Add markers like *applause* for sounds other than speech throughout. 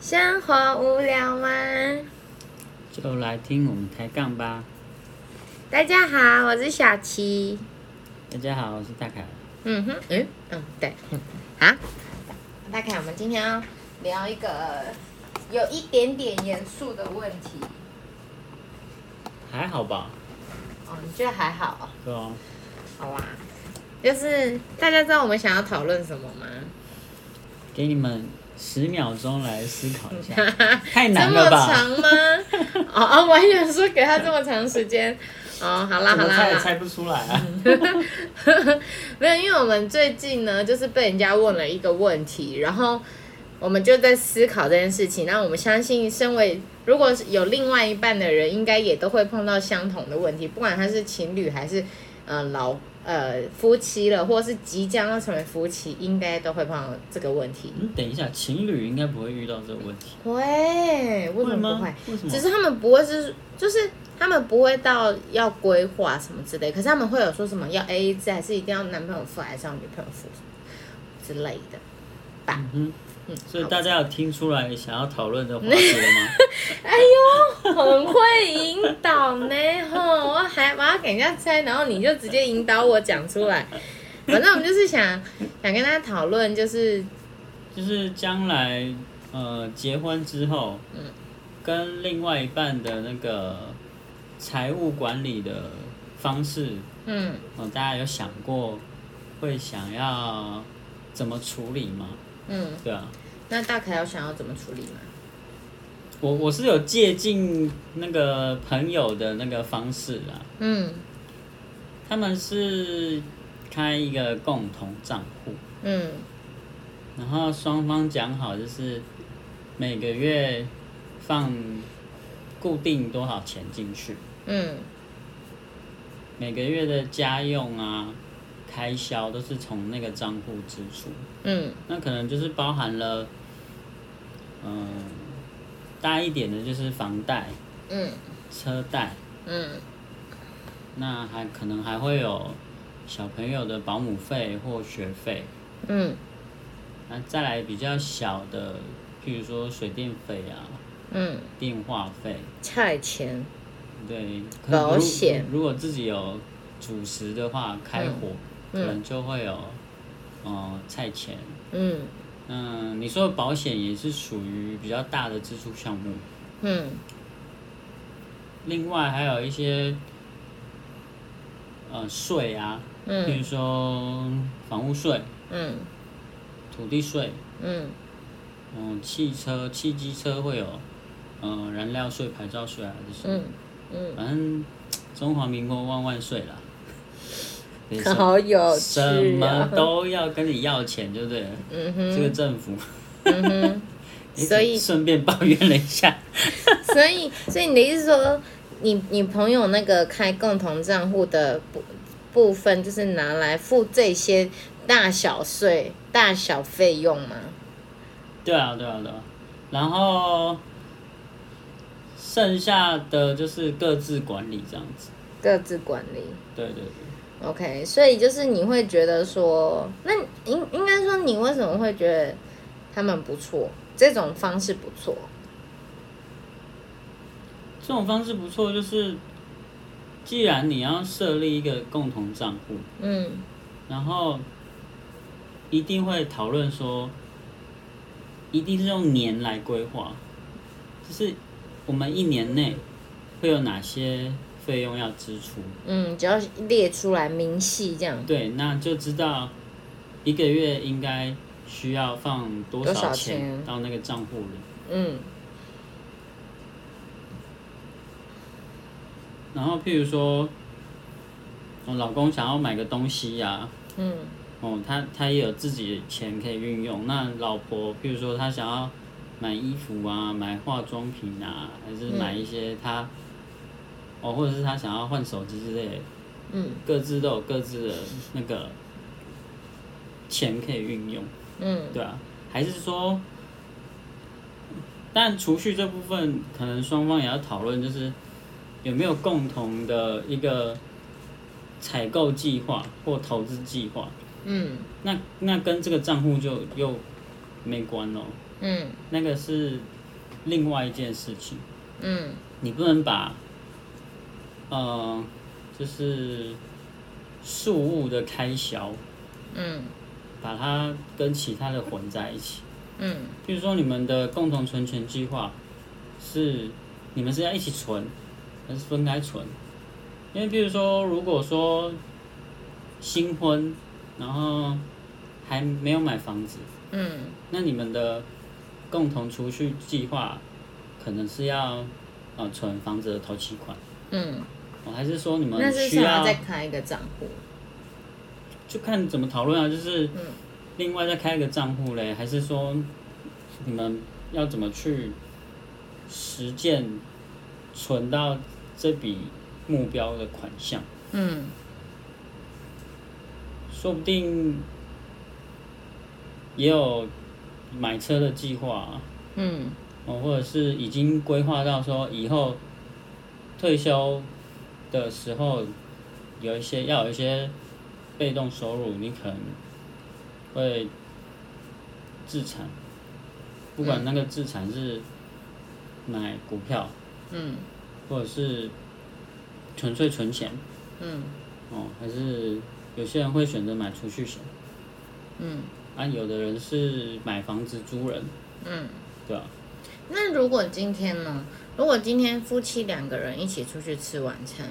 生活无聊吗？就来听我们抬杠吧。大家好，我是小琪。大家好，我是大凯。嗯哼，嗯嗯，对，*laughs* 啊，大凯，我们今天要聊一个有一点点严肃的问题。还好吧？哦，你觉得还好？对啊。好啊，就是大家知道我们想要讨论什么吗？给你们十秒钟来思考一下，*laughs* 太难了这么吧？长吗？哦哦，我还想说给他这么长时间。哦，好啦好啦好啦，猜也猜不出来啊！没有，因为我们最近呢，就是被人家问了一个问题，然后我们就在思考这件事情。那我们相信，身为如果是有另外一半的人，应该也都会碰到相同的问题，不管他是情侣还是呃老呃夫妻了，或是即将要成为夫妻，应该都会碰到这个问题。嗯，等一下，情侣应该不会遇到这个问题，会？为什么不会？？为什么？只是他们不会是，就是他们不会到要规划什么之类，可是他们会有说什么要 A A 制，还是一定要男朋友付，还是要女朋友付之类的吧？嗯嗯，所以大家有听出来想要讨论的话题了吗？*laughs* 哎呦，很会引导呢，吼！我还我要给人家猜，然后你就直接引导我讲出来。反正我们就是想想跟大家讨论，就是就是将来呃结婚之后，嗯跟另外一半的那个财务管理的方式，嗯，哦，大家有想过会想要怎么处理吗？嗯，对啊，那大凯有想要怎么处理吗？我我是有借鉴那个朋友的那个方式啦，嗯。他们是开一个共同账户，嗯。然后双方讲好就是每个月放固定多少钱进去，嗯。每个月的家用啊开销都是从那个账户支出，嗯。那可能就是包含了，嗯、大一点的就是房贷、嗯。车贷，嗯。那还可能还会有小朋友的保姆费或学费，嗯。那再来比较小的，譬如说水电费啊、嗯，电话费，菜钱，对，可保险。如果自己有主食的话，开火、嗯。可能就会有，呃，菜钱。嗯嗯，你说的保险也是属于比较大的支出项目。嗯另外还有一些，呃，税啊，譬嗯如说房屋税、嗯土地税，嗯嗯，汽车、汽机车会有，呃，燃料税、牌照税啊这些。嗯嗯，反正中华民国万万岁啦！*laughs* 对好有趣什么啊！都要跟你要钱，对不对？嗯这个，政府，嗯哼，*laughs* 所以顺便抱怨了一下，*laughs* 所以所以你的意思是说，你你朋友那个开共同账户的部部分，就是拿来付这些大小税、大小费用吗？对啊，对啊，对啊。然后剩下的就是各自管理这样子。各自管理。对对对，OK，所以就是你会觉得说，那应应该说你为什么会觉得他们不错，这种方式不错？这种方式不错，就是既然你要设立一个共同账户，嗯然后一定会讨论说，一定是用年来规划，就是我们一年内会有哪些费用要支出，嗯，只要列出来明细这样。对，那就知道一个月应该需要放多多少少钱钱到那个账户里。嗯然后譬如说，我老公想要买个东西呀、嗯哦，他他也有自己的钱可以运用。那老婆，譬如说她想要买衣服啊，买化妆品啊，还是买一些她，哦，或者是他想要换手机之类的，嗯。各自都有各自的那个钱可以运用，嗯。对啊，还是说，但储蓄这部分可能双方也要讨论，就是有没有共同的一个采购计划或投资计划。嗯。那那跟这个账户就又没关哦，嗯。那个是另外一件事情。嗯。你不能把，呃，就是事物的开销，嗯。把它跟其他的混在一起。嗯。比如说你们的共同存钱计划是你们是要一起存，还是分开存？因为比如说，如果说新婚，然后还没有买房子，嗯。那你们的共同储蓄计划可能是要呃存房子的头期款，嗯，哦，还是说你们那是需要要再开一个账户。就看怎么讨论啊？就是嗯另外再开一个账户嘞，还是说你们要怎么去实践存到这笔目标的款项？嗯说不定也有买车的计划、啊，嗯哦，或者是已经规划到说以后退休的时候有一些要有一些被动收入，你可能会自产，不管那个自产是买股票，嗯或者是纯粹存钱，嗯哦，还是有些人会选择买储蓄险，嗯啊，有的人是买房子租人，嗯。对吧、那如果今天呢？如果今天夫妻两个人一起出去吃晚餐，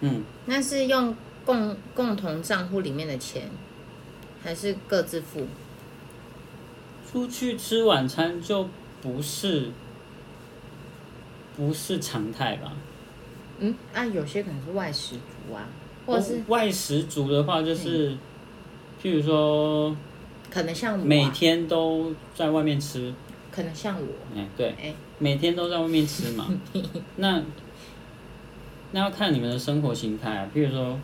嗯，那是用共共同账户里面的钱，还是各自付？出去吃晚餐就不是不是常态吧？嗯，啊，有些可能是外食族啊，或者是外食族的话，就是、譬如说可能像每天都在外面吃，可能像我，哎、对，哎。每天都在外面吃嘛。*laughs* 那那要看你们的生活形态啊，譬如说，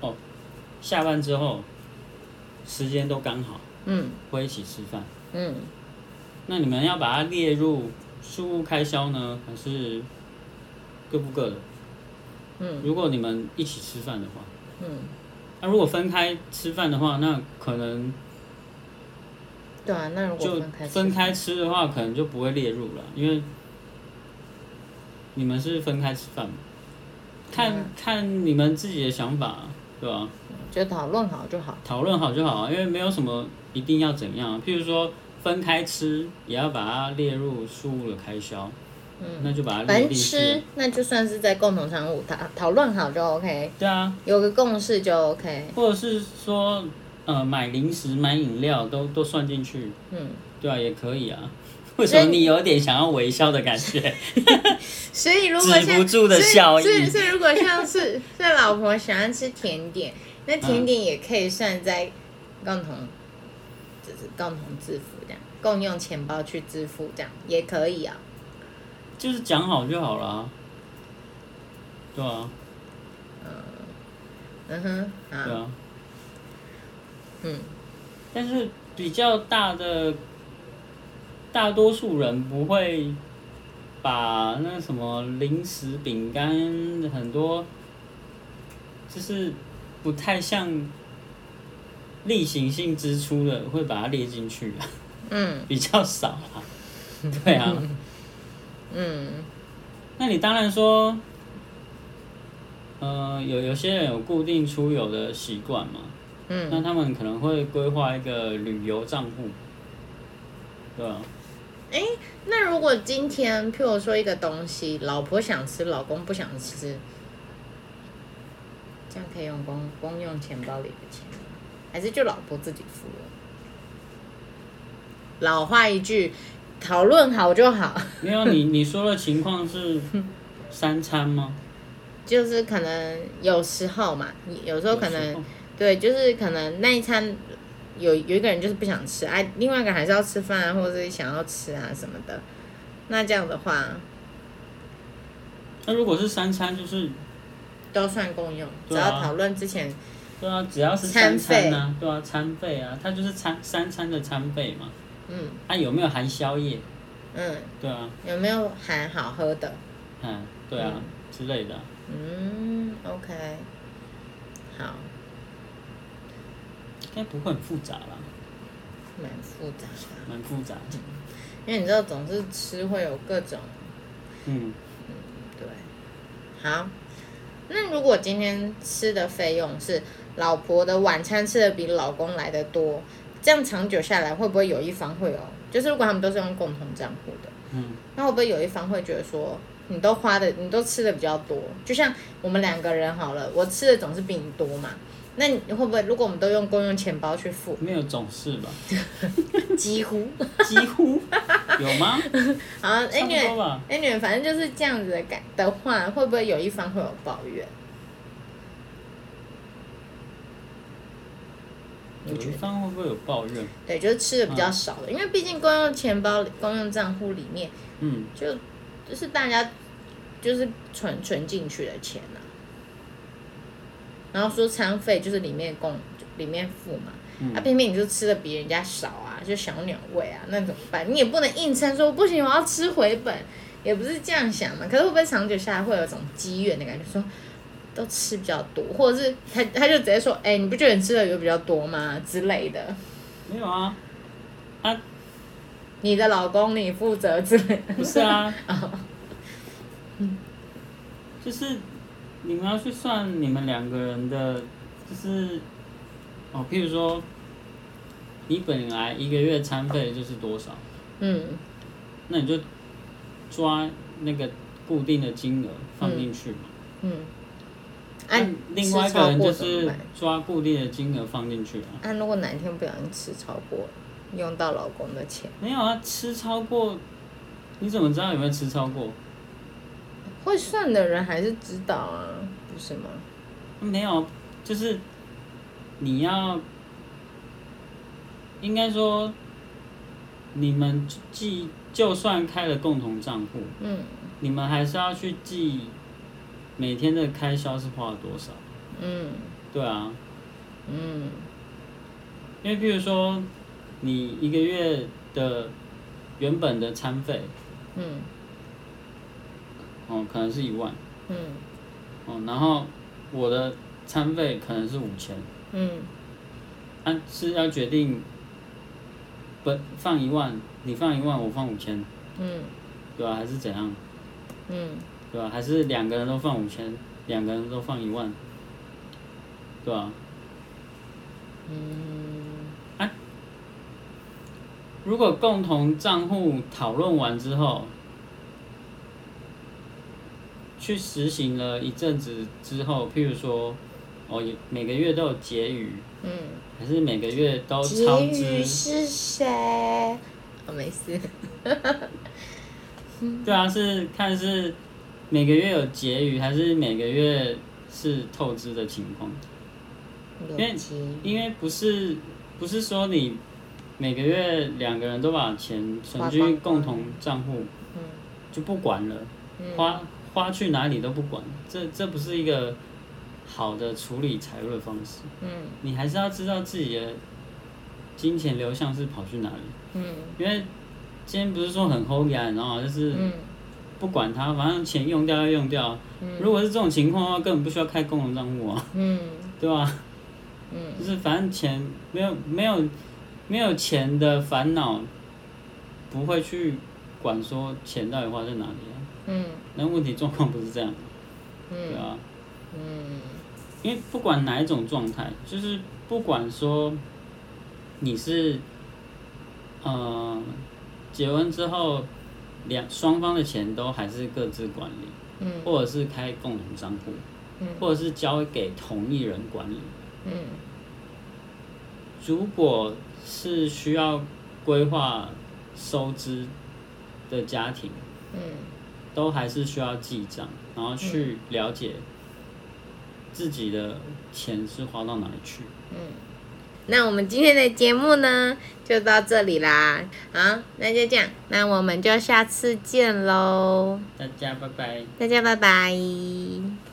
哦，下班之后时间都刚好，嗯。会一起吃饭。嗯，那你们要把它列入事务开销呢，还是各付各的？嗯。如果你们一起吃饭的话，嗯，那如果分开吃饭的话，那可能对啊，那如果就分开吃的话，可能就不会列入了，因为你们是分开吃饭嘛。看、嗯看你们自己的想法，对吧？就讨论好就好。讨论好就好啊，因为没有什么一定要怎样。譬如说分开吃，也要把它列入事务的开销，嗯，那就把它反正吃。那就算是在共同商务讨讨论好就 OK，对啊，有个共识就 OK。或者是说，呃，买零食、买饮料都都算进去，嗯，对啊，也可以啊。*laughs* 为什么你有点想要微笑的感觉？所以 *laughs* 如果像止不住的笑意所以所以如果像是像老婆喜欢吃甜点，那甜点也可以算在共同，就是共同支付这样，共用钱包去支付这样也可以啊。就是讲好就好了啊，对啊，嗯嗯哼，啊，对啊。嗯。但是比较大的，大多数人不会把那什么零食、饼干很多，就是不太像例行性支出的，会把它列进去啊，嗯。比较少啊。*laughs* 对啊，嗯。那你当然说，呃，有有些人有固定出游的习惯嘛，那嗯他们可能会规划一个旅游账户，对吧、那如果今天，譬如说一个东西，老婆想吃，老公不想吃，这样可以用公公用钱包里的钱吗？还是就老婆自己付了？老话一句，讨论好就好。没有你 *laughs* 你说的情况是三餐吗？就是可能有时候嘛，有时候可能对，就是可能那一餐有有一个人就是不想吃，哎、另外一个还是要吃饭啊，或者是想要吃啊什么的。那这样的话那如果是三餐，就是都算共用，只要讨论之前，对啊，只要是三餐啊，对啊，餐费啊，它就是餐三餐的餐费嘛。嗯它、有没有含宵夜？嗯，对啊，有没有含好喝的？嗯，对啊、之类的啊。嗯，OK，好，应该不会很复杂吧。蛮复杂的，蛮复杂的。因为你知道总是吃会有各种嗯，对，好。那如果今天吃的费用是老婆的晚餐吃的比老公来的多，这样长久下来会不会有一方会有？就是如果他们都是用共同账户的，嗯，那会不会有一方会觉得说，你都花的，你都吃的比较多？就像我们两个人好了，我吃的总是比你多嘛。那你会不会，如果我们都用公用钱包去付，没有总是吧？*laughs* 几乎几乎 *laughs* 有吗？好差不多，anyway 吧。anyway，反正就是这样子的感的话，会不会有一方会有抱怨？有一方会不会有抱怨？对，就是吃的比较少的，因为毕竟公用钱包、公用账户里面嗯，就就是大家就是存存进去的钱啊。然后说餐费就是里面供里面付嘛，嗯啊，偏偏你就吃的比人家少啊，就小鸟胃啊，那怎么办？你也不能硬撑说不行，我要吃回本，也不是这样想嘛。可是会不会长久下来会有一种积怨的感觉，说都吃比较多，或者是他他就直接说，哎、你不觉得你吃的有比较多吗之类的？没有啊，啊，你的老公你负责之类的。不是啊，*laughs* 嗯就是你们要去算你们两个人的，就是哦，譬如说，你本来一个月餐费就是多少，嗯那你就抓那个固定的金额放进去嘛。嗯，按、那另外一个人就是抓固定的金额放进去啊。按、如果哪一天不小心吃超过，用到老公的钱，没有啊，吃超过，你怎么知道有没有吃超过？会算的人还是知道啊，不是吗？没有，就是你要，应该说，你们记，就算开了共同账户，嗯你们还是要去记每天的开销是花了多少。嗯对啊，嗯因为比如说，你一个月的原本的餐费，嗯哦，可能是一万，嗯。哦，然后我的餐费可能是五千，嗯。啊，是要决定，不放一万，你放一万，我放五千，嗯。对吧、还是怎样，嗯。对吧、还是两个人都放五千，两个人都放一万，对吧、嗯，如果共同账户讨论完之后，去实行了一阵子之后，譬如说，哦，每个月都有结余，嗯，还是每个月都超结余支？是谁？哦，没事。*laughs* 对啊，是看是每个月有结余，还是每个月是透支的情况？因为因为不是不是说你每个月两个人都把钱存进共同账户嗯就不管了，嗯花花去哪里都不管，这这不是一个好的处理财务的方式。嗯你还是要知道自己的金钱流向是跑去哪里，嗯因为今天不是说很呀，你知道吗？就是嗯不管它，反正钱用掉要用掉。嗯如果是这种情况的话，根本不需要开共同账户啊，嗯 *laughs* 对吧？嗯就是反正钱没有没有没有钱的烦恼，不会去管说钱到底花在哪里啊。嗯。那问题状况不是这样，对嗯啊。嗯。因为不管哪一种状态，就是不管说你是呃结婚之后两双方的钱都还是各自管理，嗯。或者是开共同账户，嗯。或者是交给同一人管理。嗯。如果是需要规划收支的家庭，嗯都还是需要记账，然后去了解自己的钱是花到哪里去。嗯。那我们今天的节目呢，就到这里啦。好，那就这样，那我们就下次见喽，大家拜拜。大家拜拜。